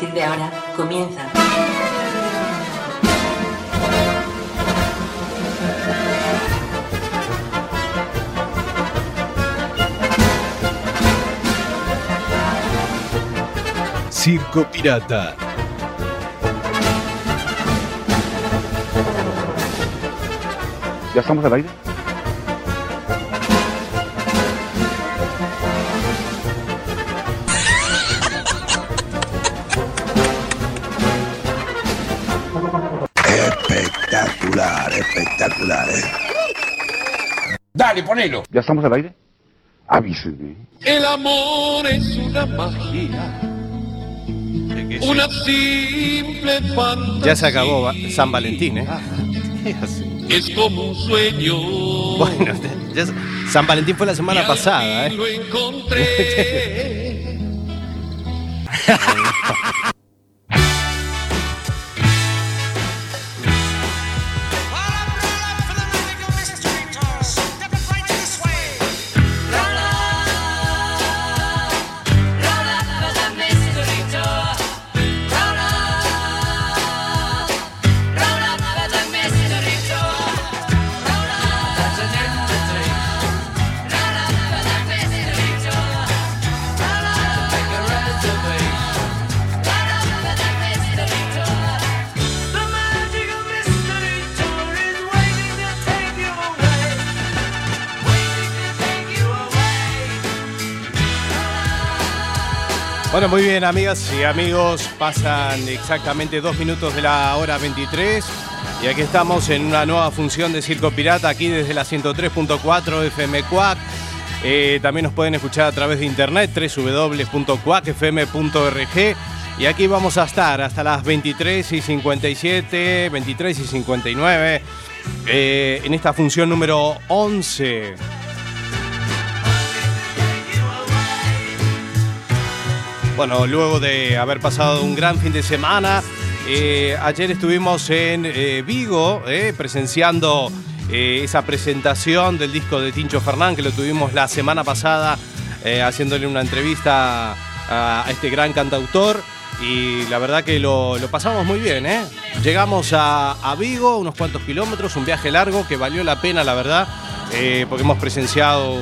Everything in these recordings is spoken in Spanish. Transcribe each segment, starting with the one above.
Partir de ahora, comienza. Circo Pirata. ¿Ya estamos al aire? ¿Ya estamos al aire? Avísenme. El amor es una magia, una simple fantasía. Ya se acabó va- San Valentín, ¿eh? Es como un sueño. Bueno, ya se- San Valentín fue la semana pasada, ¿eh? Lo encontré. muy bien, amigas y amigos. Pasan exactamente dos minutos de la hora 23. Y aquí estamos en una nueva función de Circo Pirata, aquí desde la 103.4 FM Cuac. Eh, también nos pueden escuchar a través de internet, www.cuacfm.org. Y aquí vamos a estar hasta las 23 y 57, 23 y 59, eh, en esta función número 11. Bueno, luego de haber pasado un gran fin de semana, eh, ayer estuvimos en eh, Vigo eh, presenciando esa presentación del disco de Tincho Fernán que lo tuvimos la semana pasada haciéndole una entrevista a, este gran cantautor y la verdad que lo, pasamos muy bien. Llegamos a, Vigo, unos cuantos kilómetros, un viaje largo que valió la pena, la verdad, porque hemos presenciado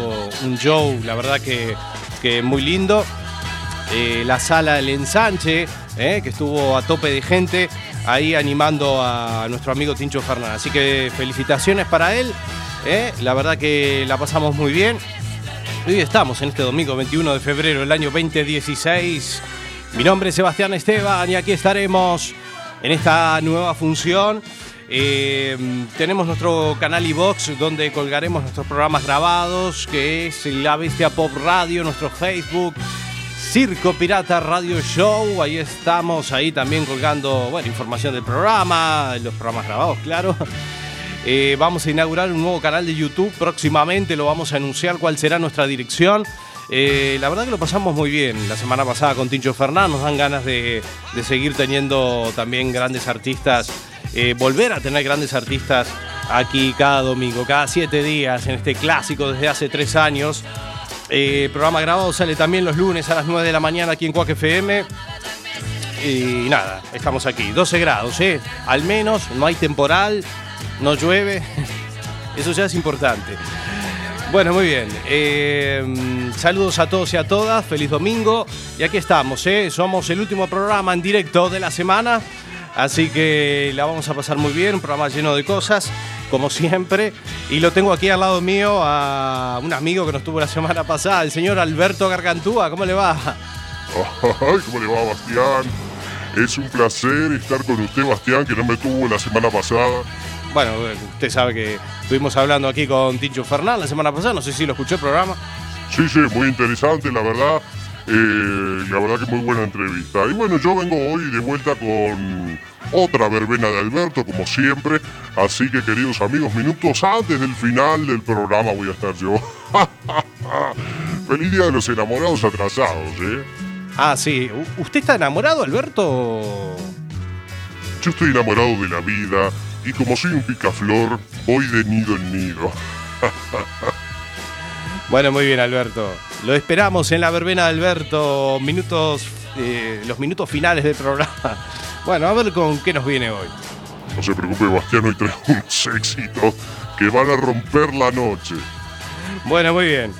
un show, la verdad que, que muy lindo eh, la sala del ensanche, eh, que estuvo a tope de gente ahí animando a nuestro amigo Tincho Fernández. Así que felicitaciones para él. eh, la verdad que la pasamos muy bien. Hoy estamos en este domingo 21 de febrero del año 2016. Mi nombre es Sebastián Esteban y aquí estaremos en esta nueva función. Tenemos nuestro canal iVox donde colgaremos nuestros programas grabados, que es La Bestia Pop Radio, nuestro Facebook, Circo Pirata Radio Show. Ahí estamos, ahí también colgando bueno, información del programa, los programas grabados, claro. Eh, vamos a inaugurar un nuevo canal de YouTube próximamente, lo vamos a anunciar cuál será nuestra dirección. Eh, la verdad que lo pasamos muy bien la semana pasada con Tincho Fernán, nos dan ganas de, de seguir teniendo también grandes artistas, eh, volver a tener grandes artistas aquí cada domingo, cada siete días en este clásico desde hace tres años. Eh, programa grabado sale también los lunes a las 9 de la mañana aquí en Cuac FM. Y nada, estamos aquí. 12 grados, ¿eh? Al menos, no hay temporal, no llueve. Eso ya es importante. Bueno, muy bien. Eh, saludos a todos y a todas. Feliz domingo. Y aquí estamos, ¿eh? Somos el último programa en directo de la semana. Así que la vamos a pasar muy bien. Un programa lleno de cosas, como siempre. Y lo tengo aquí al lado mío a un amigo que nos tuvo la semana pasada, el señor Alberto Gargantúa. ¿Cómo le va? ¿cómo le va, Bastián? Es un placer estar con usted, Bastián, que no me tuvo la semana pasada. Bueno, usted sabe que estuvimos hablando aquí con Tincho Fernán la semana pasada. No sé si lo escuchó el programa. Sí, sí, muy interesante, la verdad. Eh, la verdad que muy buena entrevista. Y bueno, yo vengo hoy de vuelta con otra verbena de Alberto, como siempre. Así que, queridos amigos, minutos antes del final del programa voy a estar yo. Feliz día de los enamorados atrasados, ¿eh? Ah, sí. ¿Usted está enamorado, Alberto? Yo estoy enamorado de la vida y como soy un picaflor, voy de nido en nido. Bueno, muy bien, Alberto. Lo esperamos en la verbena de Alberto, minutos, eh, los minutos finales del programa. Bueno, a ver con qué nos viene hoy. No se preocupe, Bastián, hoy traigo unos éxitos que van a romper la noche. Bueno, muy bien.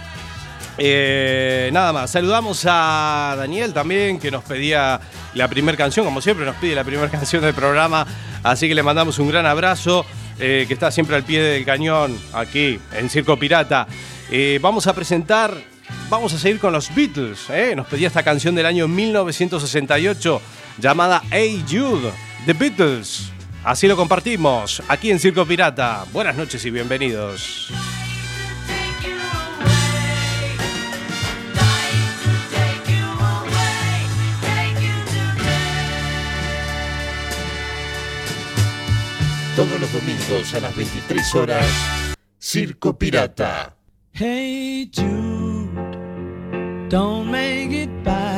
Eh, nada más, saludamos a Daniel también, que nos pedía la primera canción, como siempre nos pide la primera canción del programa, así que le mandamos un gran abrazo, eh, que está siempre al pie del cañón aquí en Circo Pirata. Eh, vamos a presentar, vamos a seguir con los Beatles, nos pedía esta canción del año 1968 llamada Hey Jude, The Beatles. Así lo compartimos aquí en Circo Pirata. Buenas noches y bienvenidos. Todos los domingos a las 23 horas, Circo Pirata. Hey Jude, don't make it bad.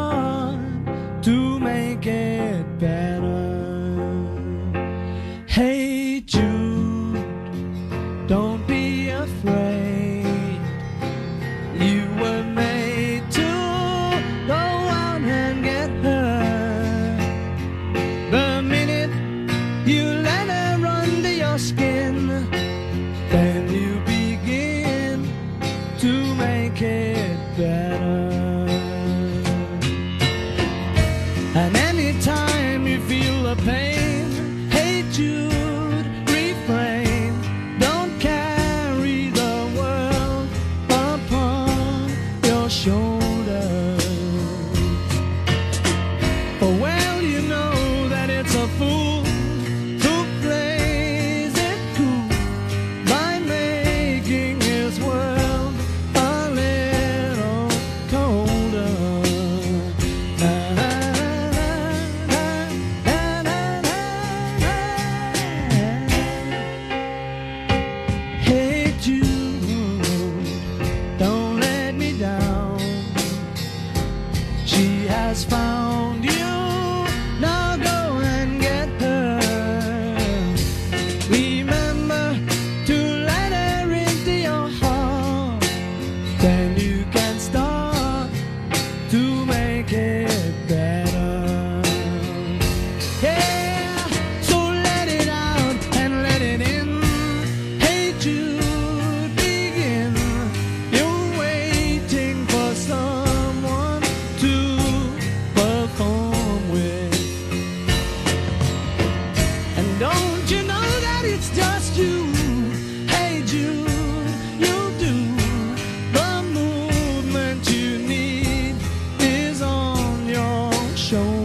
show.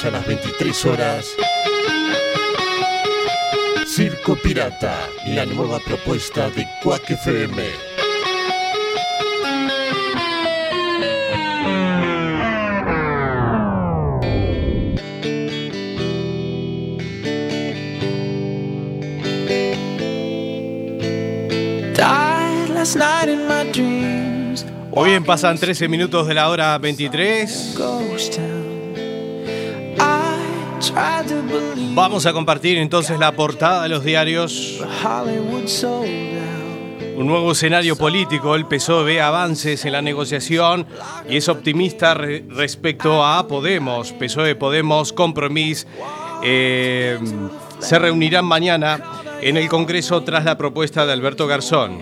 Domingos a las 23 horas. Circo Pirata, la nueva propuesta de Quack FM. Died last night in my dreams. Muy bien, pasan 13 minutos de la hora 23. Vamos a compartir entonces la portada de los diarios. Un nuevo escenario político. El PSOE ve avances en la negociación y es optimista re- respecto a Podemos. PSOE, Podemos, Compromís. eh, se reunirán mañana en el Congreso tras la propuesta de Alberto Garzón.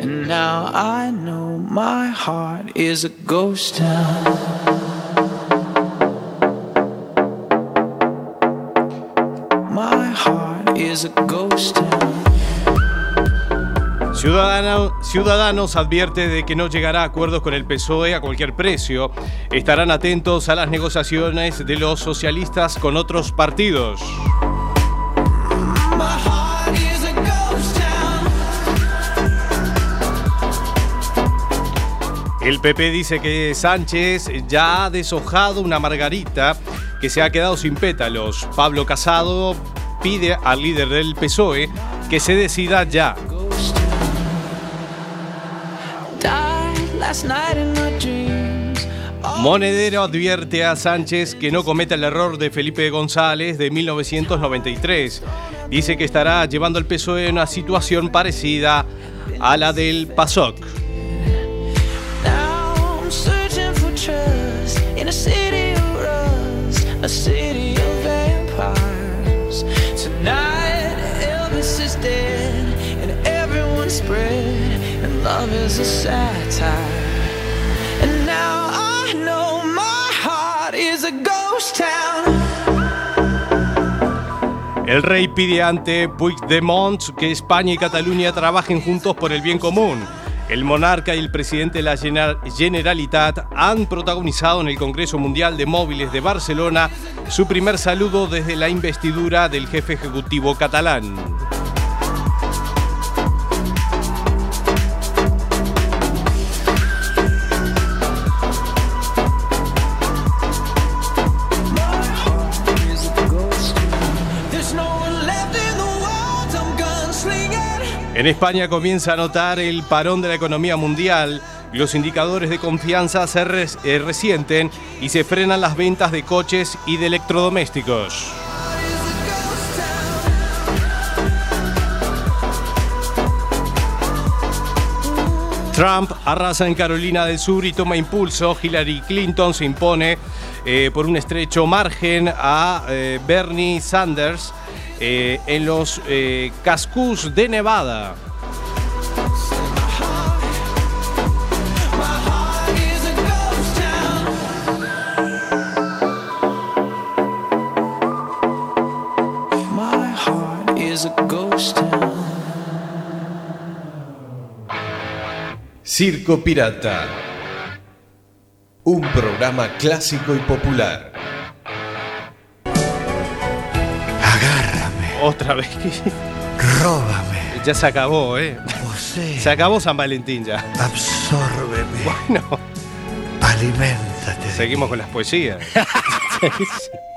And now I know my heart is a ghost town. Ciudadano- Ciudadanos advierte de que no llegará a acuerdos con el PSOE a cualquier precio. Estarán atentos a las negociaciones de los socialistas con otros partidos. El PP dice que Sánchez ya ha deshojado una margarita que se ha quedado sin pétalos. Pablo Casado pide al líder del PSOE que se decida ya. Monedero advierte a Sánchez que no cometa el error de Felipe González de 1993. Dice que estará llevando al PSOE a una situación parecida a la del PASOK. El rey pide ante Puigdemont que España y Cataluña trabajen juntos por el bien común. El monarca y el presidente de la Gener- Generalitat han protagonizado en el Congreso Mundial de Móviles de Barcelona su primer saludo desde la investidura del jefe ejecutivo catalán. En España comienza a notar el parón de la economía mundial. Los indicadores de confianza se eh, resienten y se frenan las ventas de coches y de electrodomésticos. Trump arrasa en Carolina del Sur y toma impulso. Hillary Clinton se impone eh, por un estrecho margen a eh, Bernie Sanders eh, en los eh, Cascus de Nevada. Circo Pirata. Un programa clásico y popular. Otra vez. Róbame. Ya se acabó, ¿eh? Posee. Se acabó San Valentín ya. Absórbeme. Bueno, Aliméntate. seguimos con las poesías.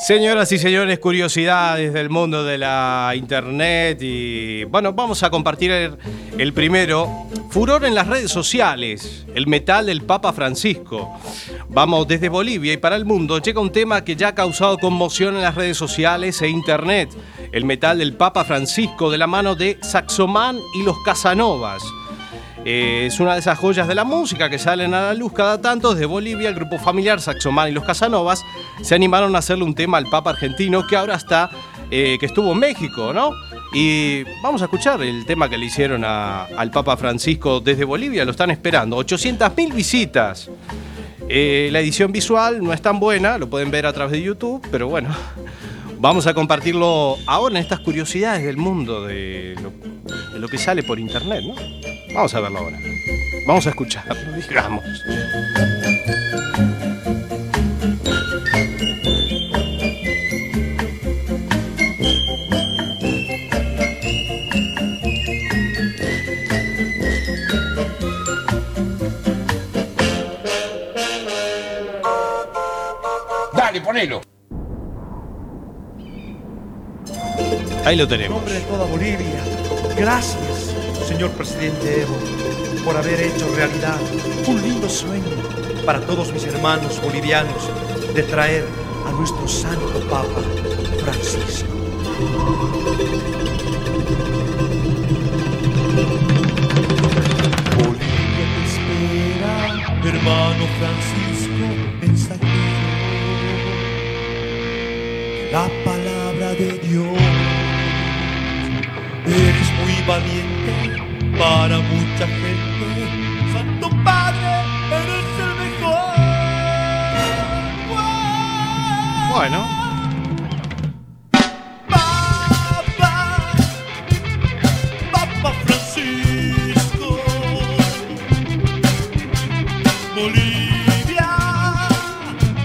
Señoras y señores, curiosidades del mundo de la internet y bueno, vamos a compartir el, el primero. Furor en las redes sociales, el metal del Papa Francisco. Vamos, desde Bolivia y para el mundo llega un tema que ya ha causado conmoción en las redes sociales e internet. El metal del Papa Francisco de la mano de Saxoman y los Casanovas. Eh, es una de esas joyas de la música que salen a la luz cada tanto. Desde Bolivia, el grupo familiar Saxoman y los Casanovas se animaron a hacerle un tema al Papa argentino que ahora está, eh, que estuvo en México, ¿no? Y vamos a escuchar el tema que le hicieron a- al Papa Francisco desde Bolivia, lo están esperando. 800.000 visitas. Eh, la edición visual no es tan buena, lo pueden ver a través de YouTube, pero bueno, vamos a compartirlo ahora en estas curiosidades del mundo, de lo, que sale por internet, ¿no? Vamos a verlo ahora. Vamos a escucharlo, digamos. Ahí lo En tenemos. nombre de toda Bolivia, gracias, señor presidente Evo, por haber hecho realidad un lindo sueño para todos mis hermanos bolivianos de traer a nuestro santo Papa Francisco. Bolivia te espera, hermano Francisco mensajero. La palabra de Dios Para mucha gente. Santo Padre, eres el mejor. Bueno. Papa, Papa Francisco. Bolivia,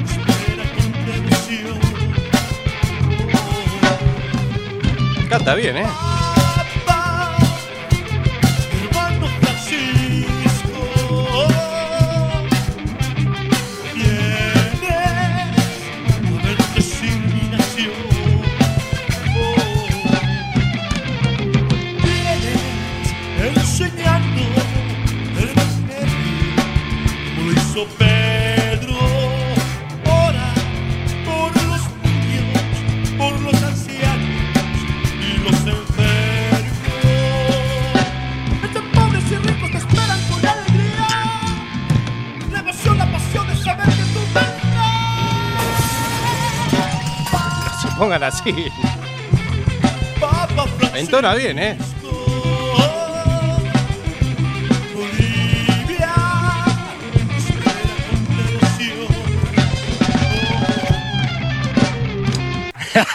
espera con devoción. Canta bien, ¿eh? Pongan así. Entona bien, ¿eh?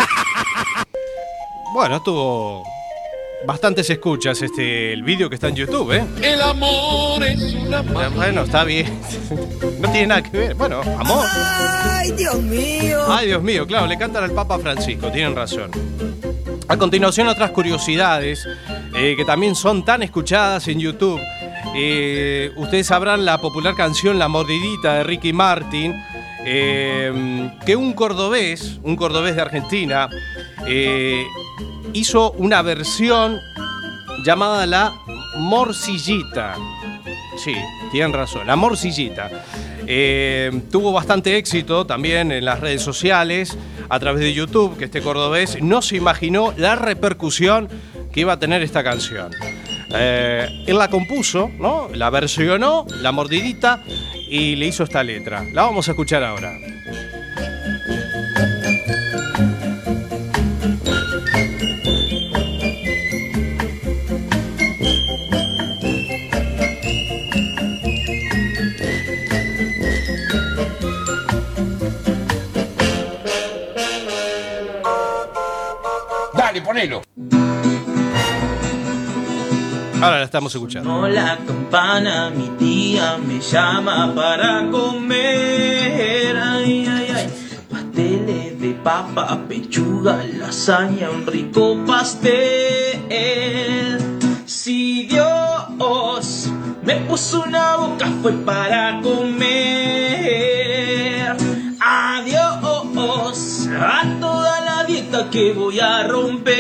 Bueno, tuvo bastantes escuchas este el vídeo que está en YouTube, ¿eh? El amor es una Bueno, está bien. No tiene nada que ver. Bueno, amor. Ay, Dios mío. Ay, Dios mío, claro, le cantan al Papa Francisco, tienen razón. A continuación, otras curiosidades eh, que también son tan escuchadas en YouTube. Eh, ustedes sabrán la popular canción La Mordidita de Ricky Martin, eh, que un cordobés, un cordobés de Argentina, hizo una versión llamada La Morcillita. Sí, tienen razón, La Morcillita. Eh, tuvo bastante éxito también en las redes sociales, a través de YouTube, que este cordobés no se imaginó la repercusión que iba a tener esta canción. Eh, él la compuso, ¿no? La versionó, la mordidita, y le hizo esta letra. La vamos a escuchar ahora. Ponelo. Ahora la estamos escuchando. Sonó la campana, mi tía me llama para comer. Ay, ay, ay. Pasteles de papa, pechuga, lasaña, un rico pastel. Si Dios me puso una boca fue para comer. Que voy a romper.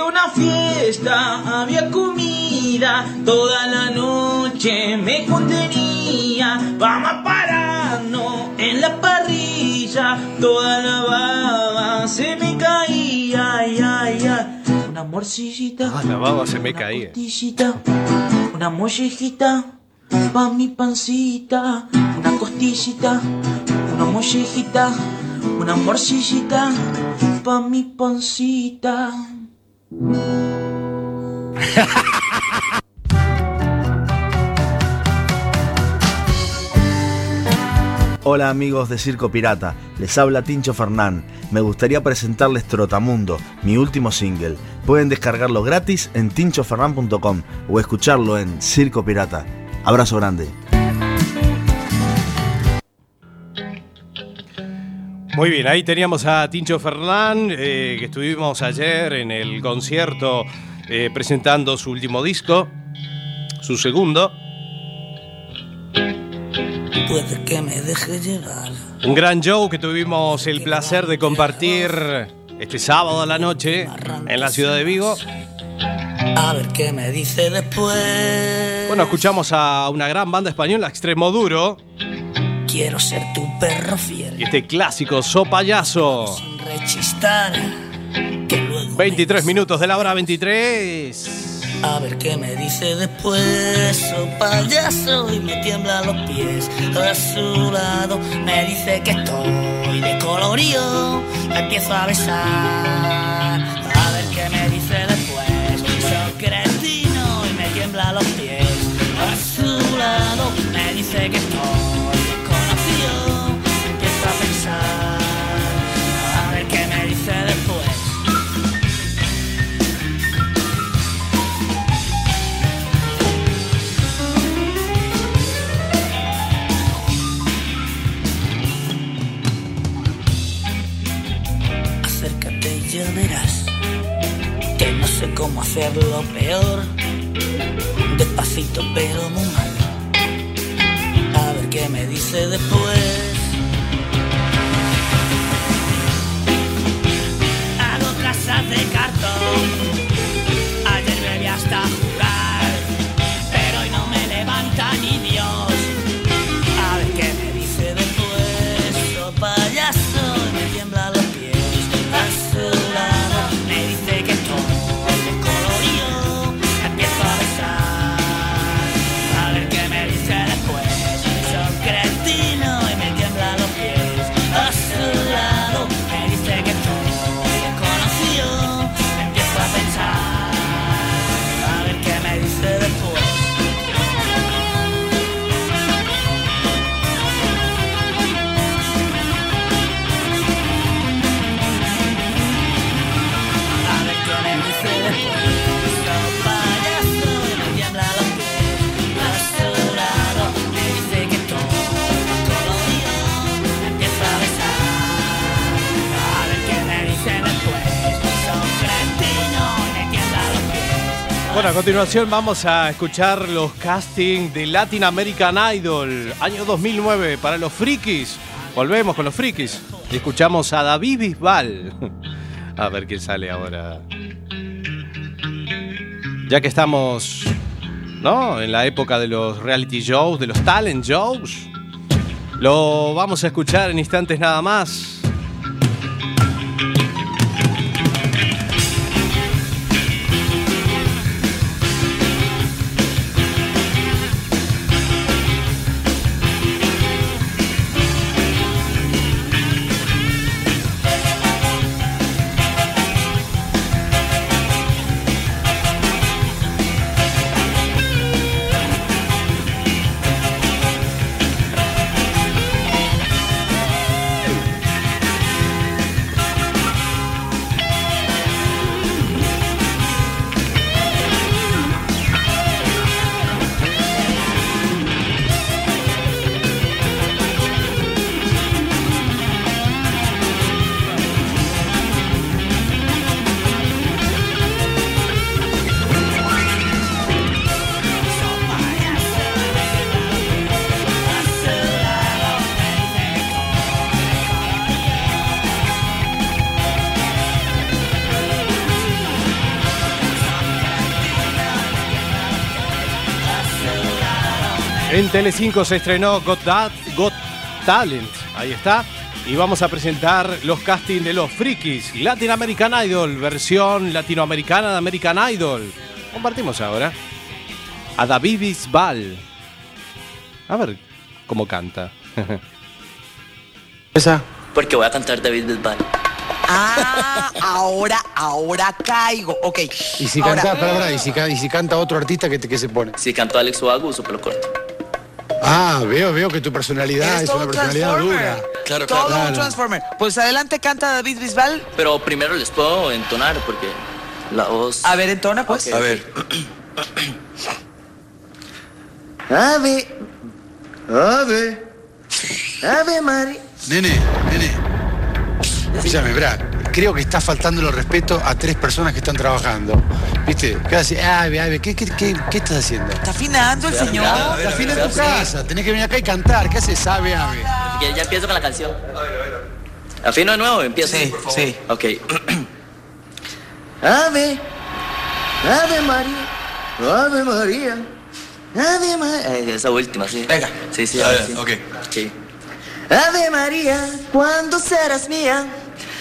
A una fiesta, había comida, toda la noche me contenía. Vamos a pararnos en la parrilla, toda la baba se me caía. Ay, ay, ay. Una morcillita, Ah, la baba se me caía. costillita, una mollejita, pa' mi pancita, una costillita, una mollejita, una morcillita, pa' mi pancita. Hola amigos de Circo Pirata, les habla Tincho Fernán. Me gustaría presentarles Trotamundo, mi último single. Pueden descargarlo gratis en tinchofernan.com o escucharlo en Circo Pirata. Abrazo grande. Muy bien, ahí teníamos a Tincho Fernán, eh, que estuvimos ayer en el concierto eh, presentando su último disco, su segundo, puede que me deje llevar. Un gran show que tuvimos el placer de compartir este sábado a la noche en la ciudad de Vigo. A ver qué me dice después. Bueno, escuchamos a una gran banda española, Extremo Duro, Quiero ser tu perro fiel. y este clásico So Payaso. Sin rechistar. 23 minutos de la hora 23. A ver qué me dice después, oh payaso, y me tiembla los pies. A su lado me dice que estoy de colorío, me empiezo a besar. A ver qué me dice después, soy cretino y me tiembla los pies. A su lado me dice que estoy cómo hacerlo peor. Despacito pero muy mal. A ver qué me dice después. Hago trazas de cartón. Ayer bebí hasta continuación vamos a escuchar los castings de Latin American Idol, año 2009, para los frikis. Volvemos con los frikis y escuchamos a David Bisbal. A ver qué sale ahora. Ya que estamos, ¿no? En la época de los reality shows, de los talent shows, lo vamos a escuchar en instantes nada más. En Telecinco se estrenó Got, That- Got Talent, ahí está. Y vamos a presentar los castings de los frikis, Latin American Idol, versión latinoamericana de American Idol. Compartimos ahora a David Bisbal. A ver cómo canta. Esa. Porque voy a cantar David Bisbal. Ah, ahora, ahora caigo. Ok. Y si ahora- canta, pará, y si, ca- y si canta otro artista, ¿qué, te- qué se pone? Si canto Alex Ubago, uso pelo corto. Ah, veo, veo que tu personalidad es todo una un personalidad dura. Claro, Todo claro. un transformer. Pues adelante canta David Bisbal. Pero primero les puedo entonar porque la voz. A ver, entona pues. Ok, A ver. Ave. Ave. Ave Mari. Nene, nene. Escúchame, Brad. Creo que está faltando el respeto a tres personas que están trabajando. ¿Viste? ¿Qué hace? Ave, ave, ¿qué, qué, qué, qué estás haciendo? Está afinando el señor. Está afinando en tu casa. Tenés que venir acá y cantar. ¿Qué haces? Ave, ave. Ya, ya empiezo con la canción. ¿Afino de nuevo? Empiezo. Sí, sí. Ok. Ave, Ave María, Ave María, Ave María. Esa última, sí. Venga. Sí, sí, A ver, sí. ok. Sí. Ave María, ¿cuándo serás mía?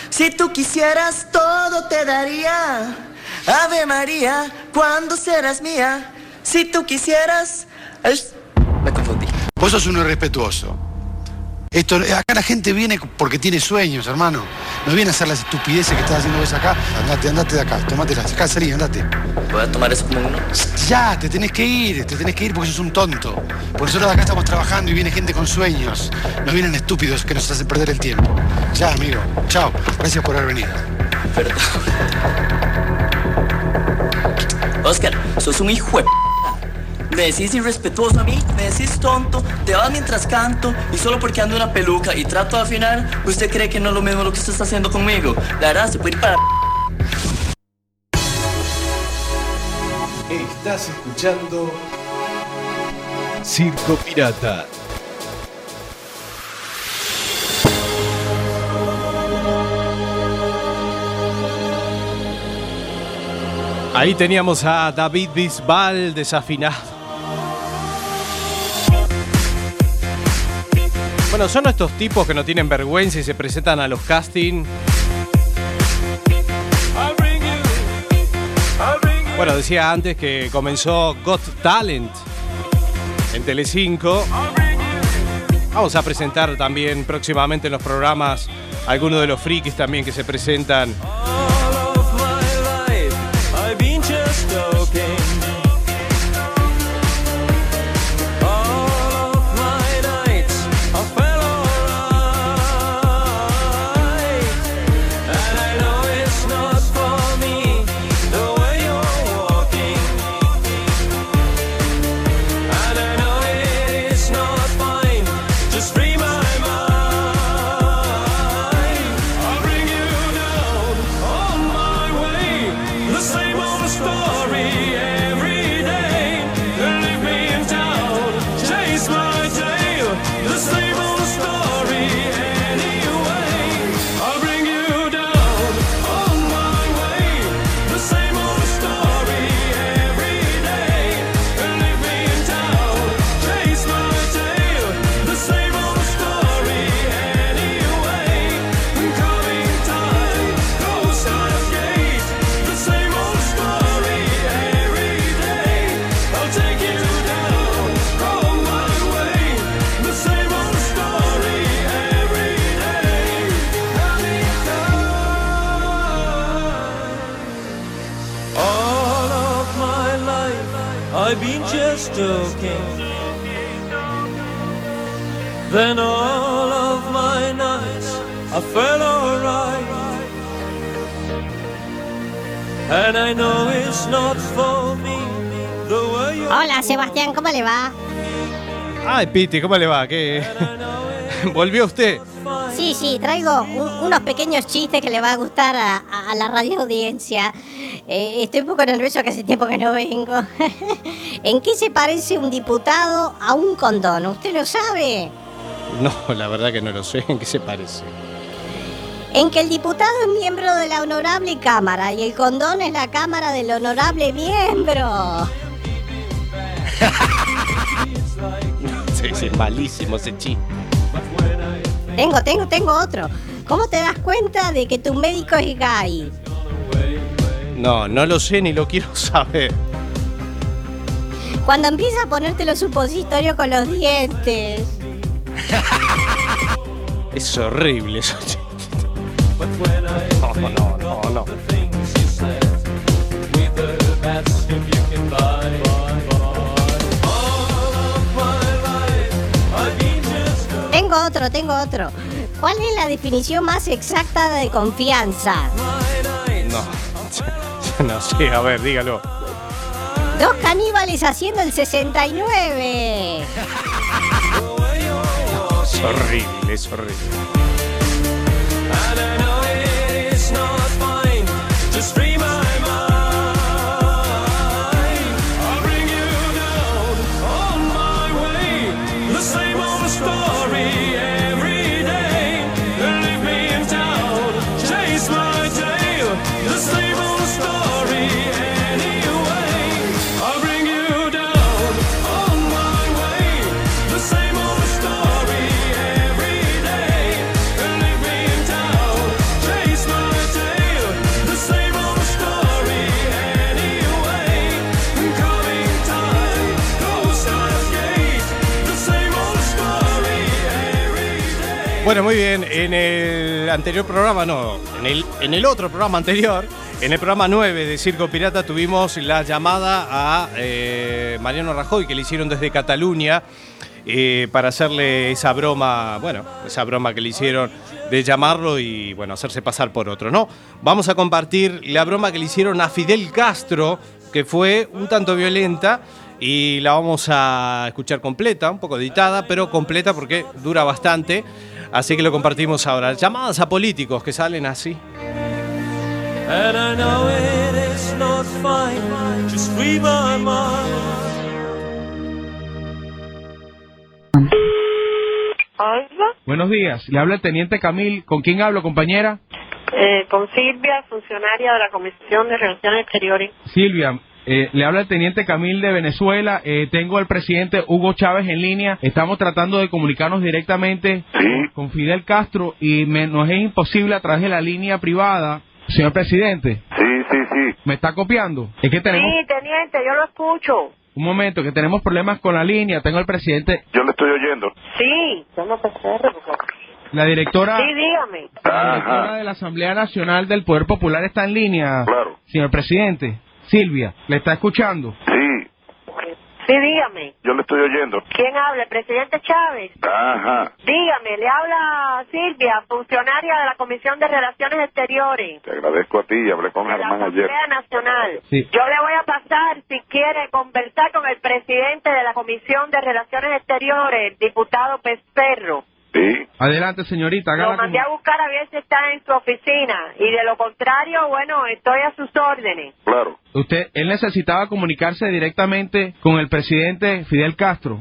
Si tú quisieras, todo te daría. Ave María, ¿cuándo serás mía? Si tú quisieras. Me confundí. Vos sos uno irrespetuoso. Esto, acá la gente viene porque tiene sueños, hermano. No viene a hacer las estupideces que estás haciendo vos acá. Andate, andate de acá, tomatelas. Acá salí, andate. ¿Voy a tomar eso como uno? Ya, te tenés que ir, te tenés que ir porque sos un tonto. Por nosotros acá estamos trabajando y viene gente con sueños. No vienen estúpidos que nos hacen perder el tiempo. Ya, amigo. Chao. Gracias por haber venido. Oscar, sos un hijo de. Me decís irrespetuoso a mí, me decís tonto, te vas mientras canto y solo porque ando una peluca y trato de afinar, usted cree que no es lo mismo lo que usted está haciendo conmigo. La verdad, se puede ir para... Estás escuchando Circo Pirata. Ahí teníamos a David Bisbal desafinado. Bueno, son estos tipos que no tienen vergüenza y se presentan a los castings. Bueno, decía antes que comenzó Got Talent en Telecinco. Vamos a presentar también próximamente en los programas algunos de los frikis también que se presentan ¿cómo le va? Ay, Piti, ¿cómo le va? ¿Qué? ¿Volvió usted? Sí, sí, traigo un- unos pequeños chistes que le va a gustar a, a- a la radio audiencia. Eh, estoy un poco nervioso que hace tiempo que no vengo. ¿En qué se parece un diputado a un condón? ¿Usted lo sabe? No, la verdad que no lo sé. ¿En qué se parece? En que el diputado es miembro de la honorable cámara y el condón es la cámara del honorable miembro. Sí, sí, malísimo ese chiste. Tengo, tengo, tengo otro. ¿Cómo te das cuenta de que tu médico es gay? No, no lo sé ni lo quiero saber. Cuando empieza a ponerte los supositorios con los dientes. Es horrible eso. No, no, no, no. Otro, tengo otro. ¿Cuál es la definición más exacta de confianza? No, no sé, a ver, dígalo. Dos caníbales haciendo el 69. Es horrible, es horrible. Bueno, muy bien. En el anterior programa, no, en el, otro programa anterior, en el programa 9 de Circo Pirata, tuvimos la llamada a eh, Mariano Rajoy, que le hicieron desde Cataluña, eh, para hacerle esa broma, bueno, esa broma que le hicieron de llamarlo y, bueno, hacerse pasar por otro, ¿no? Vamos a compartir la broma que le hicieron a Fidel Castro, que fue un tanto violenta. Y la vamos a escuchar completa, un poco editada, pero completa porque dura bastante. Así que lo compartimos ahora. Llamadas a políticos que salen así. And I know it is not fine, just free my mind. Buenos días, le habla el teniente Camil. ¿Con quién hablo, compañera? Eh, con Silvia, funcionaria de la Comisión de Relaciones Exteriores. Silvia, eh, le habla el teniente Camil de Venezuela. Eh, tengo al presidente Hugo Chávez en línea. Estamos tratando de comunicarnos directamente con Fidel Castro y me- nos es imposible a través de la línea privada. Señor presidente. Sí, sí, sí. ¿Me está copiando? Es que tenemos... Sí, teniente, yo lo escucho. Un momento, que tenemos problemas con la línea. Tengo al presidente... Yo le estoy oyendo. Sí, somos PCR. La directora... Sí, dígame. La directora de la Asamblea Nacional del Poder Popular está en línea. Claro. Señor presidente, Silvia, ¿le está escuchando? Sí, Sí, dígame. yo le estoy oyendo. ¿Quién habla? ¿El presidente Chávez? Ajá. Dígame, le habla Silvia, funcionaria de la Comisión de Relaciones Exteriores. Te agradezco a ti hablé con de la Germán ayer. Asamblea Nacional. Sí. Yo le voy a pasar, si quiere, conversar con el presidente de la Comisión de Relaciones Exteriores, el diputado Pesperro. Sí. Adelante, señorita, Lo mandé como- a buscar a ver si está en su oficina. Y de lo contrario, bueno, estoy a sus órdenes. Claro. Usted, él necesitaba comunicarse directamente con el presidente Fidel Castro.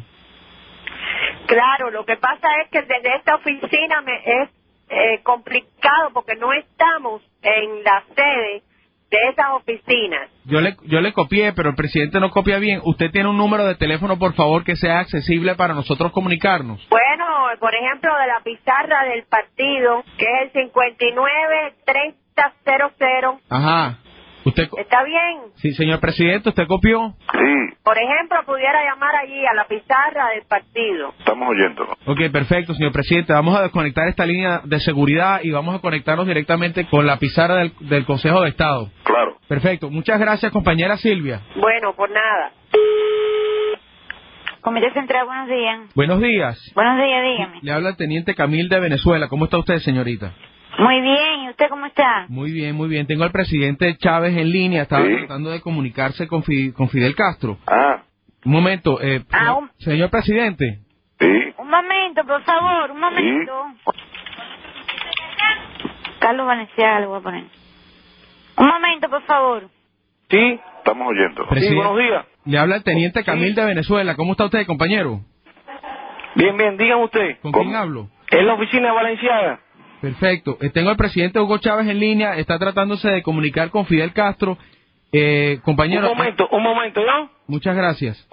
Claro, lo que pasa es que desde esta oficina me es eh, complicado porque no estamos en la sede de esas oficinas. Yo le, yo le copié, pero el presidente no copia bien. Usted tiene un número de teléfono, por favor, que sea accesible para nosotros comunicarnos. Bueno, por ejemplo, de la pizarra del partido, que es el 59 3000. Ajá. ¿Usted, co- ¿Está bien? sí, señor presidente, ¿usted copió? Sí, Por ejemplo, pudiera llamar allí a la pizarra del partido. estamos oyéndolo. Ok, perfecto, señor presidente. Vamos a desconectar esta línea de seguridad y vamos a conectarnos directamente con la pizarra del, del Consejo de Estado. Claro. Perfecto. Muchas gracias, compañera Silvia. Bueno, por nada. Comité Central, buenos días. Buenos días. Buenos días, dígame. Le habla el teniente Camil de Venezuela. ¿Cómo está usted, señorita? Muy bien, ¿y usted cómo está? Muy bien, muy bien. Tengo al presidente Chávez en línea. Estaba Sí. tratando de comunicarse con, Fi- con Fidel Castro. Ah, Un momento. Eh, Ah, señor- un- señor presidente. sí. Un momento, por favor, un momento. Carlos Valenciaga le voy a poner. Un momento, por favor. Sí. Estamos oyendo. Presidente, Le habla el teniente Camil de Venezuela. ¿Cómo está usted, compañero? Bien, bien, dígame usted. ¿Con quién hablo? Es la oficina de Valenciaga. Perfecto. Eh, Tengo al presidente Hugo Chávez en línea. Está tratándose de comunicar con Fidel Castro. Eh, compañero. Un momento, un momento, ¿no? Muchas gracias.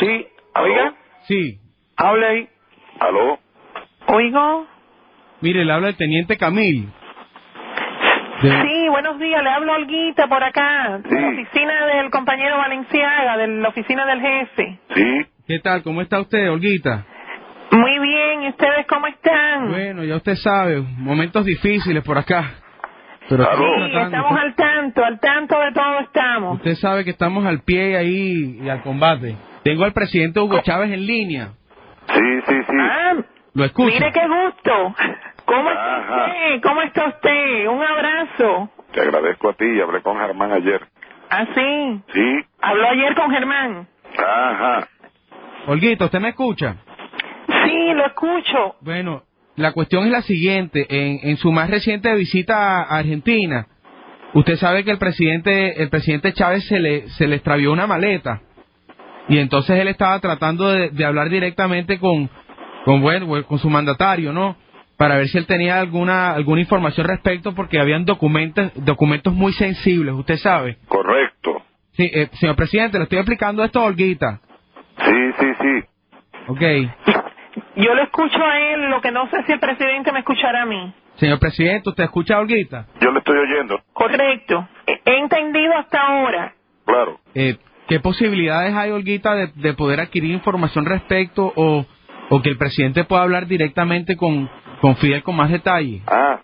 Sí, oiga, Sí. hable ahí. ¿Aló? Oigo. Mire, le habla el teniente Camil. De- Sí, buenos días, le hablo a Olguita por acá, de la oficina del compañero Valenciaga, de la oficina del jefe. Sí. ¿Qué tal? ¿Cómo está usted, Olguita? Muy bien, ¿y ustedes cómo están? Bueno, ya usted sabe, momentos difíciles por acá. Pero Sí, tratando. estamos al tanto, al tanto de todo estamos. Usted sabe que estamos al pie ahí y al combate. Tengo al presidente Hugo Chávez en línea. Sí, sí, sí. Ah, Lo escucho. mire qué gusto. ¿Cómo está Ajá. usted? ¿Cómo está usted? Un abrazo. Te agradezco a ti y hablé con Germán ayer. ¿Ah, sí? Sí. Habló ayer con Germán. Ajá. Olguita, ¿usted me escucha? Sí, lo escucho. Bueno, la cuestión es la siguiente. En, en su más reciente visita a Argentina, usted sabe que el presidente, el presidente Chávez se le, se le extravió una maleta. Y entonces él estaba tratando de, de hablar directamente con, con, bueno, con su mandatario, ¿no? Para ver si él tenía alguna, alguna información respecto, porque habían documentos, documentos muy sensibles, usted sabe. Correcto. Sí, eh, señor presidente, le estoy explicando esto a Olguita. Sí, sí, sí. Ok. Yo lo escucho a él, lo que no sé si el presidente me escuchará a mí. Señor presidente, ¿usted escucha a Olguita? Yo le estoy oyendo. Correcto. He entendido hasta ahora. Claro. Eh, ¿Qué posibilidades hay, Olguita, de, de poder adquirir información respecto o, o que el presidente pueda hablar directamente con, con Fidel con más detalle? Ah.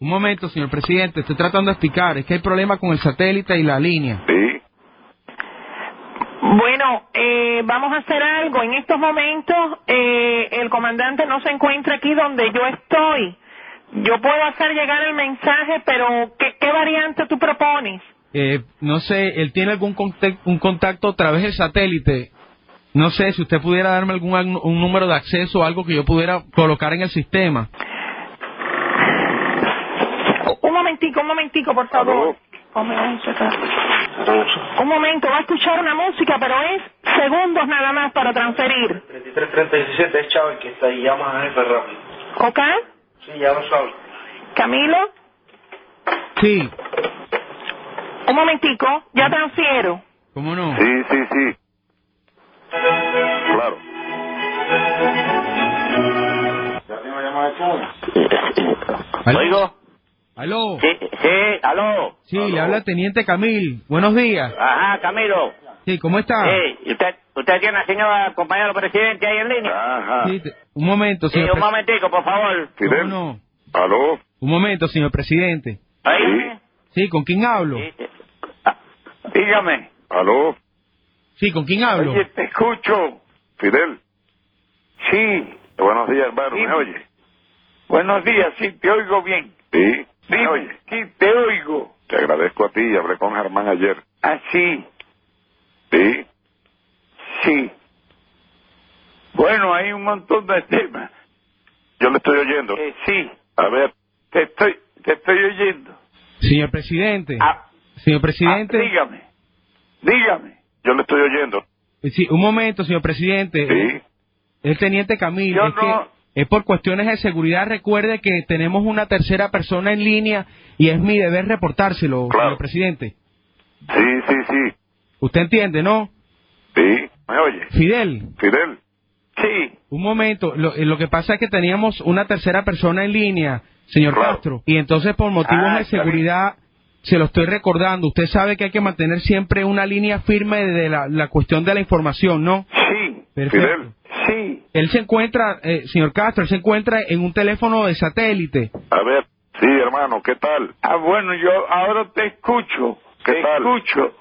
Un momento, señor presidente, estoy tratando de explicar. Es que hay problema con el satélite y la línea. Sí. Bueno, eh, vamos a hacer algo. En estos momentos eh, el comandante no se encuentra aquí donde yo estoy. Yo puedo hacer llegar el mensaje, pero ¿qué, qué variante tú propones? Eh, no sé, él tiene algún contac- un contacto a través del satélite. No sé si usted pudiera darme algún un número de acceso o algo que yo pudiera colocar en el sistema. Un momentico, un momentico, por favor. Un momento, va a escuchar una música, pero es segundos nada más para transferir. 3337 es Chávez que está ahí, llama a jefe rápido. ¿Ok? Sí, ya lo sabe. Camilo, Sí, un momentico, ya transfiero. ¿cómo no? Sí, sí, sí. Claro. ¿Aló? ¿Aló? Sí, sí, aló. Sí, le habla el Teniente Camil. Buenos días. Ajá, Camilo. Sí, ¿cómo está? Sí, ¿y usted, usted tiene al señor compañero presidente ahí en línea? Ajá. Sí, un momento, Sí, señor un pres- momentico, por favor. Fidel. no? ¿Aló? Un momento, señor presidente. Ahí. Sí, ¿con quién hablo? Dígame. ¿Aló? Sí, ¿con quién hablo? Oye, te escucho. Fidel. Sí. Buenos días, hermano. ¿Me oye? Buenos días, sí, te oigo bien. Sí. ¿Me Dime, oye? sí, te oigo. Te agradezco a ti. Hablé con Germán ayer. Ah, sí, Sí. sí. Bueno, hay un montón de temas. Yo le estoy oyendo. Eh, sí, A ver. te estoy, te estoy oyendo. Señor presidente. Ah, Señor presidente. dígame, dígame. Yo le estoy oyendo. Sí, un momento, señor presidente. Sí. El teniente Camil, Yo es no- que es por cuestiones de seguridad. Recuerde que tenemos una tercera persona en línea y es mi deber reportárselo, Claro. señor presidente. Sí, sí, sí. ¿Usted entiende, no? Sí. ¿Me oye? Fidel, Fidel. Sí, un momento. Lo, eh, lo que pasa es que teníamos una tercera persona en línea, señor Claro. Castro, y entonces por motivos Ah, de seguridad se lo estoy recordando. Usted sabe que hay que mantener siempre una línea firme de la, la cuestión de la información, ¿no? sí, Perfecto. Fidel. Él se encuentra, eh, señor Castro, él se encuentra en un teléfono de satélite. A ver. Sí, hermano. ¿Qué tal? Ah, bueno, yo ahora te escucho. ¿Qué te tal? escucho.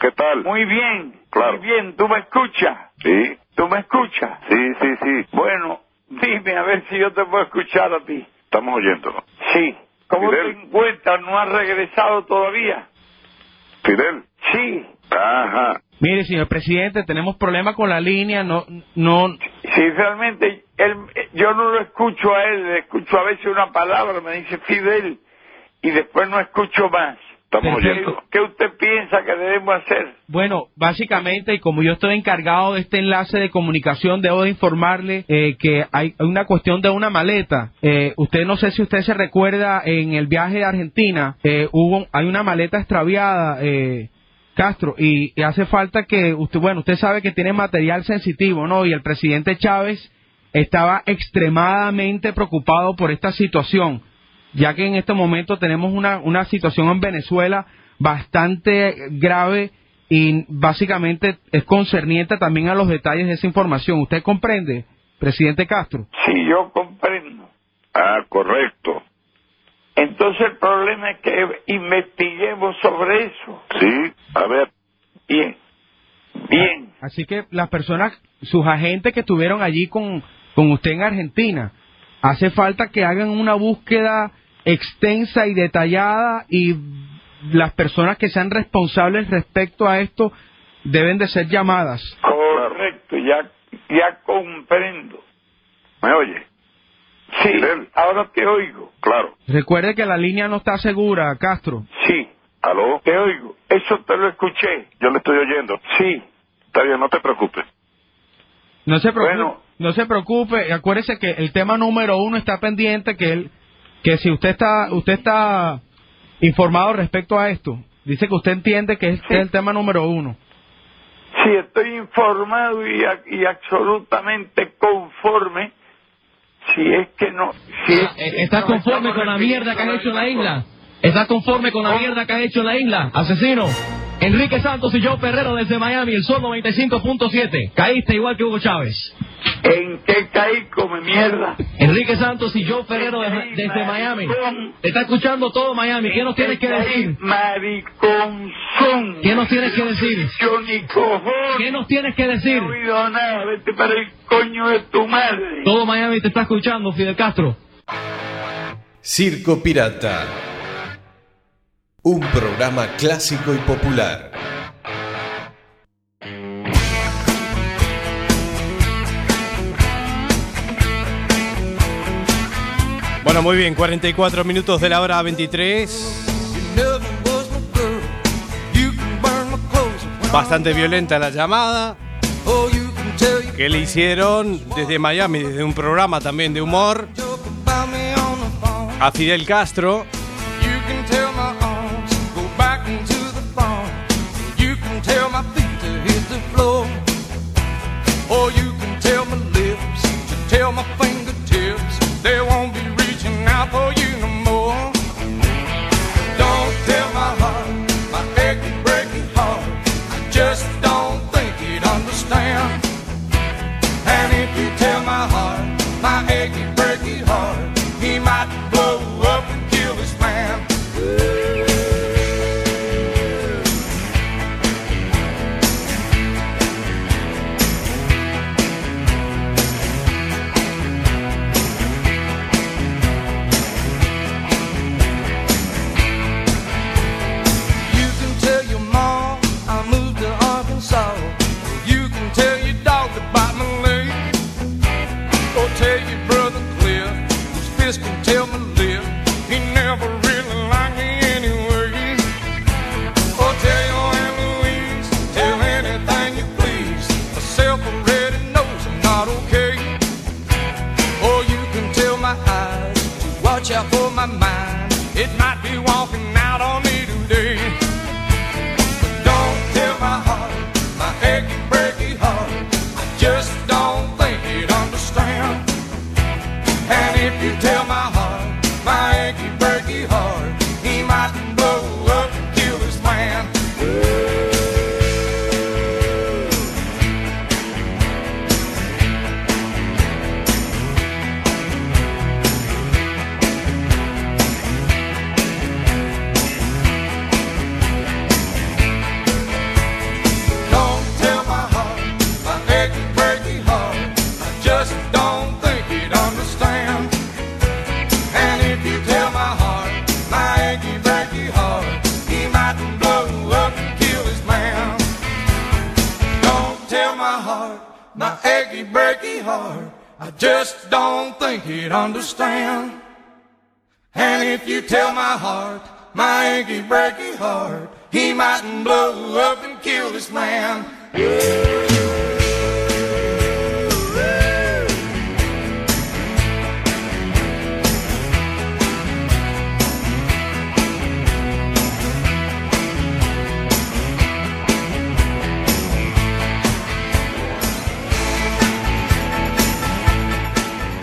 ¿Qué tal? Muy bien, Claro. muy bien. ¿Tú me escuchas? Sí. ¿Tú me escuchas? Sí, sí, sí. Bueno, dime a ver si yo te puedo escuchar a ti. Estamos oyéndolo. Sí. ¿Cómo Fidel. te encuentras? ¿No has regresado todavía? Fidel. Sí. Ajá. Mire, señor presidente, tenemos problemas con la línea, no, no, Sí, realmente él, yo no lo escucho a él, le escucho a veces una palabra, me dice Fidel, y después no escucho más. Estamos ¿Qué, oyendo. qué usted piensa que debemos hacer? Bueno, básicamente, y como yo estoy encargado de este enlace de comunicación, debo de informarle eh, que hay una cuestión de una maleta. Eh, usted no sé si usted se recuerda en el viaje de Argentina, eh, hubo hay una maleta extraviada, eh, Castro, y, hace falta que usted, bueno, usted sabe que tiene material sensitivo, ¿no? Y el presidente Chávez estaba extremadamente preocupado por esta situación, ya que en este momento tenemos una, una situación en Venezuela bastante grave y básicamente es concerniente también a los detalles de esa información. ¿Usted comprende, presidente Castro? Sí, yo comprendo. Ah, correcto. Entonces el problema es que investiguemos sobre eso. Sí. A ver. Bien, bien. Así que las personas, sus agentes que estuvieron allí con, con usted en Argentina, hace falta que hagan una búsqueda extensa y detallada y las personas que sean responsables respecto a esto deben de ser llamadas. Correcto, ya, ya comprendo. ¿Me oye? Sí, ahora te oigo. Claro. Recuerde que la línea no está segura, Castro. Sí. ¿Aló? Te oigo. Eso te lo escuché. Yo le estoy oyendo. Sí. Está bien, no te preocupes. No se preocupe. Bueno. No se preocupe. Acuérdese que el tema número uno está pendiente, que él, que si usted está, usted está informado respecto a esto, dice que usted entiende que es, que es el tema número uno. Sí, estoy informado y, y absolutamente conforme. Si es que no. Si es que Eh, ¿Estás no conforme con la mierda que has hecho en la isla? ¿Estás conforme con la mierda que has hecho en la isla? Asesino. Enrique Santos y yo Ferrero desde Miami, el sol 95.7. Caíste igual que Hugo Chávez. ¿En qué caí come mierda? Enrique Santos y yo Ferrero desde, desde Miami. Te está escuchando todo Miami. ¿Qué nos tienes que decir? Mariconzón. ¿Qué nos tienes que decir? Yo ni. ¿Qué nos tienes que decir? No he oído nada. Vete para el coño de tu madre. Todo Miami te está escuchando, Fidel Castro. Circo Pirata. Un programa clásico y popular. Muy bien, 44 minutos de la hora 23. Bastante violenta la llamada que le hicieron desde Miami, desde un programa también de humor, a Fidel Castro. He'd understand. And if you tell my heart, my achy, breaky heart, he mightn't blow up and kill this man.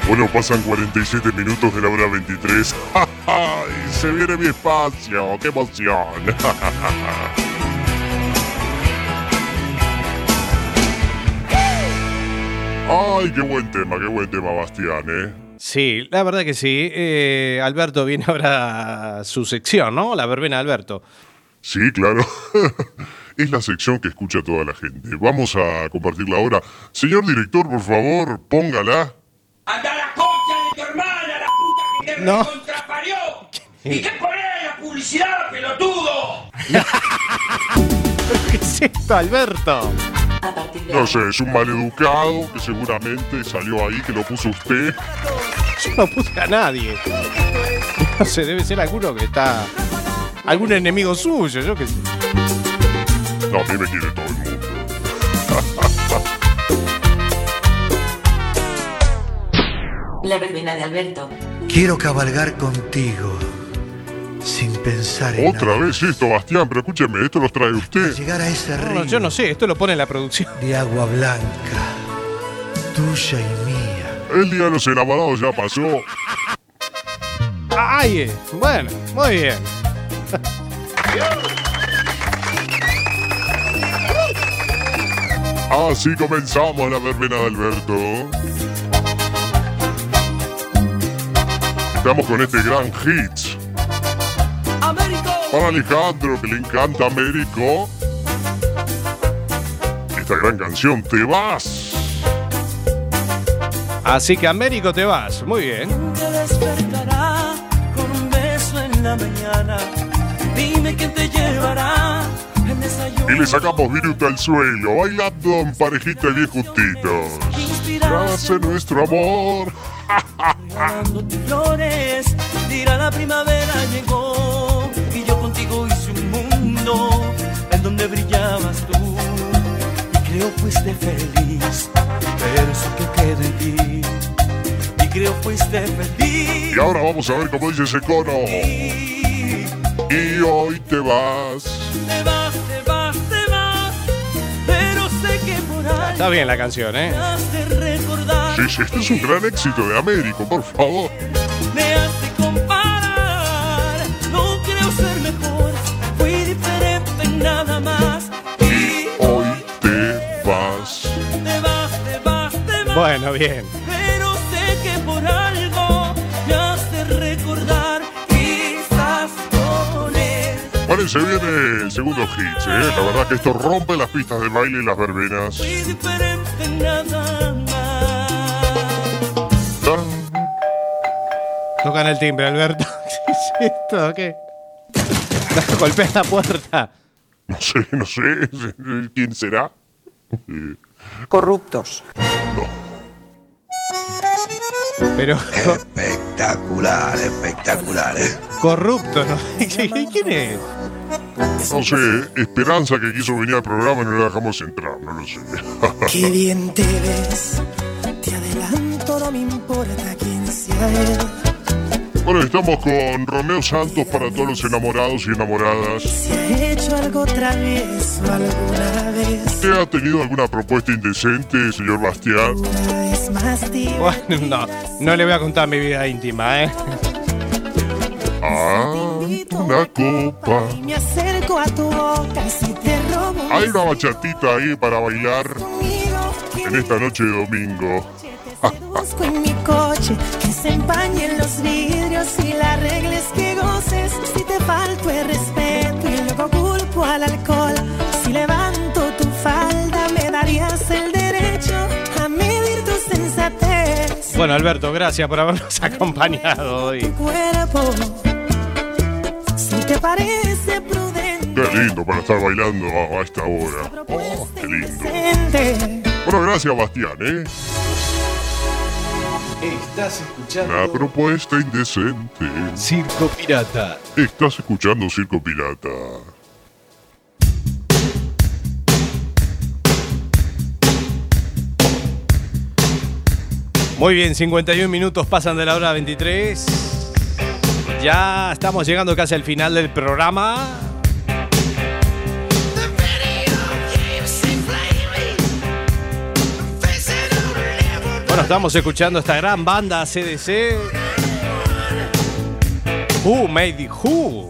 Bueno, pasan 47 minutos de la hora 23. ¡Ay! Se viene mi espacio. ¡Qué emoción! ¡Ay, qué buen tema, qué buen tema, Bastián, eh! Sí, la verdad que sí. Eh, Alberto viene ahora a su sección, ¿no? La verbena de Alberto. Sí, claro. es la sección que escucha toda la gente. Vamos a compartirla ahora. Señor director, por favor, póngala. No. contraparió! ¿Y qué poner en la publicidad, pelotudo? ¿Qué es esto, Alberto? No sé, es un maleducado que seguramente salió ahí, que lo puso usted. Yo no puse a nadie. No sé, debe ser alguno que está. Algún enemigo suyo, yo qué sé. No, a mí me quiere todo el mundo. La verbena de Alberto. Quiero cabalgar contigo sin pensar en Otra vez esto, Bastián, pero escúcheme, esto los trae usted. llegar a ese No, río no, yo no sé, esto lo pone en la producción. de agua blanca, tuya y mía. El día de los enamorados ya pasó. Ay, eh, bueno, muy bien. Así comenzamos la verbena de Alberto. Estamos con este gran hit. Para Alejandro, que le encanta Américo. Esta gran canción, Te vas. Así que Américo te vas, muy bien. Te despertará con un beso en la mañana. Dime quién te llevará el desayuno. Y le sacamos viruta al suelo, bailando en parejita bien juntitos. Nace nuestro amor. Regalándote flores, dirá la primavera llegó y yo contigo hice un mundo en donde brillabas tú y creo fuiste feliz, pero eso que queda en ti y creo fuiste feliz. Y ahora vamos a ver cómo dice ese coro. Y hoy te vas. Te vas, te vas, te vas, pero sé que por ahí Está bien la canción, ¿eh? recordar, Sí, sí, este es un gran éxito de Américo, por favor. me has de comparar. No creo ser mejor, fui diferente en nada más. Y Hoy te vas. te vas, te vas, te vas. Bueno, bien. Pero sé que por algo me has de recordar. Quizás con él. Parece bien el segundo hit, ¿eh? La verdad que esto rompe las pistas de baile y las verbenas. Fui diferente en nada más. Tocan el timbre, Alberto. ¿Qué es esto? ¿Qué? Golpea la puerta. No sé, no sé. ¿Quién será? Eh, Corruptos. Pero. Espectacular, espectacular, ¿eh? Corrupto, ¿no? ¿Quién es? No sé, Esperanza que quiso venir al programa y no la dejamos entrar, no lo sé. Qué bien te ves. Te adelanto, no me importa quién sea él. Bueno, estamos con Romeo Santos para todos los enamorados y enamoradas. Si ha hecho algo travieso alguna vez. ¿Usted ha tenido alguna propuesta indecente, señor Bastián? Es más divertido. Bueno, no, no le voy a contar mi vida íntima, ¿eh? Ah, una copa. Y me acerco a tu boca si te robo un Hay una bachatita ahí para bailar en esta noche de domingo. Busco en mi coche que se empañen los vidrios y la regla es que goces. Si te falto el respeto y luego culpo al alcohol. Si levanto tu falda, me darías el derecho a medir tu sensatez. Bueno, Alberto, gracias por habernos acompañado hoy. Cuerpo, si te parece prudente. Qué lindo para estar bailando a, a esta hora. Oh, qué lindo. Bueno, gracias, Bastián, ¿eh? Estás escuchando Una propuesta indecente. Circo Pirata. Estás escuchando Circo Pirata. Muy bien, 51 minutos pasan de la hora 23. Ya estamos llegando casi al final del programa. Bueno, estamos escuchando esta gran banda CDC. Who Made Who.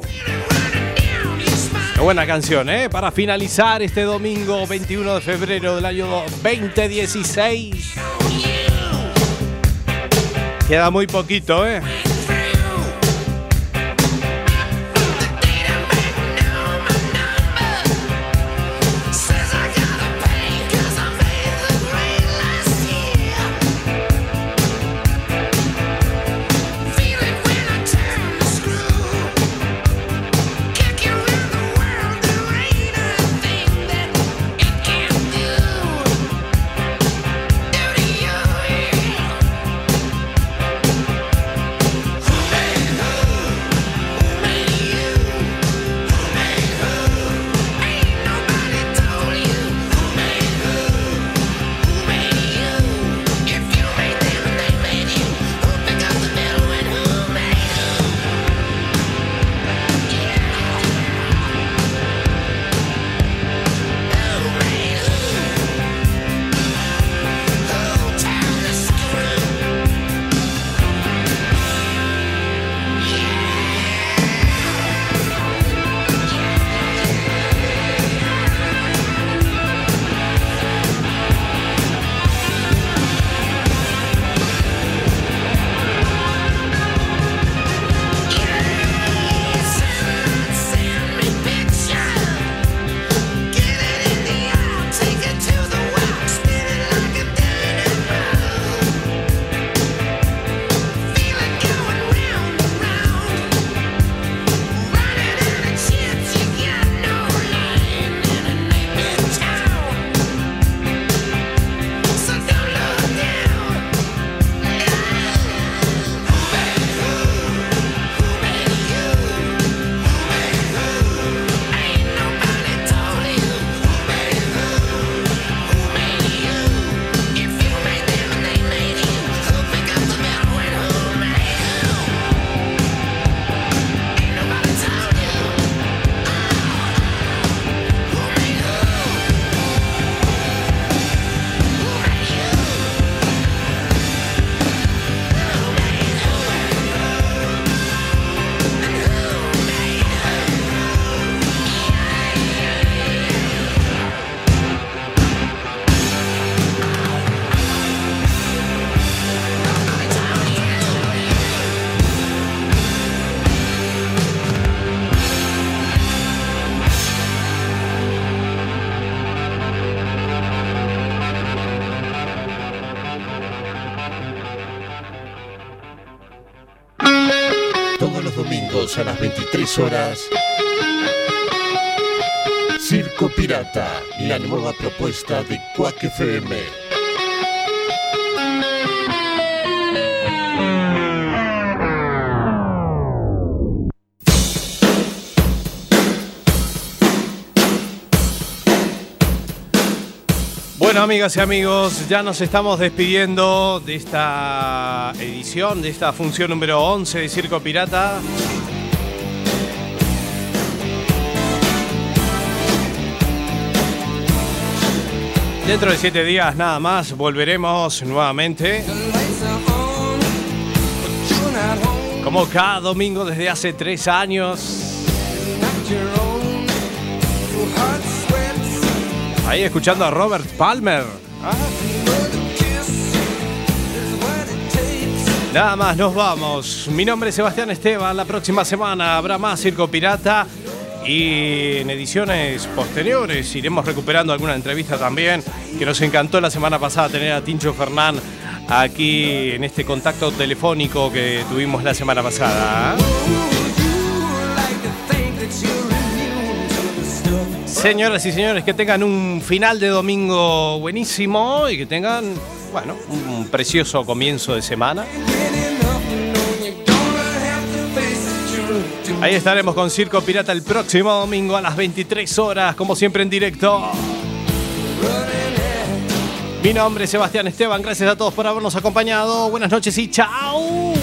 Qué buena canción, ¿eh? Para finalizar este domingo 21 de febrero del año 2016. Queda muy poquito, ¿eh? 23 horas. Circo Pirata, la nueva propuesta de Quack FM. Bueno, amigas y amigos, ya nos estamos despidiendo de esta edición, de esta función número 11 de Circo Pirata. Dentro de siete días nada más volveremos nuevamente. Como cada domingo desde hace tres años. Ahí escuchando a Robert Palmer. Nada más, nos vamos. Mi nombre es Sebastián Esteban. La próxima semana habrá más Circo Pirata. Y en ediciones posteriores iremos recuperando alguna entrevista también, que nos encantó la semana pasada tener a Tincho Fernán aquí en este contacto telefónico que tuvimos la semana pasada. Señoras y señores, que tengan un final de domingo buenísimo y que tengan, bueno, un precioso comienzo de semana. Ahí estaremos con Circo Pirata el próximo domingo a las 23 horas, como siempre en directo. Mi nombre es Sebastián Esteban, gracias a todos por habernos acompañado. Buenas noches y chao.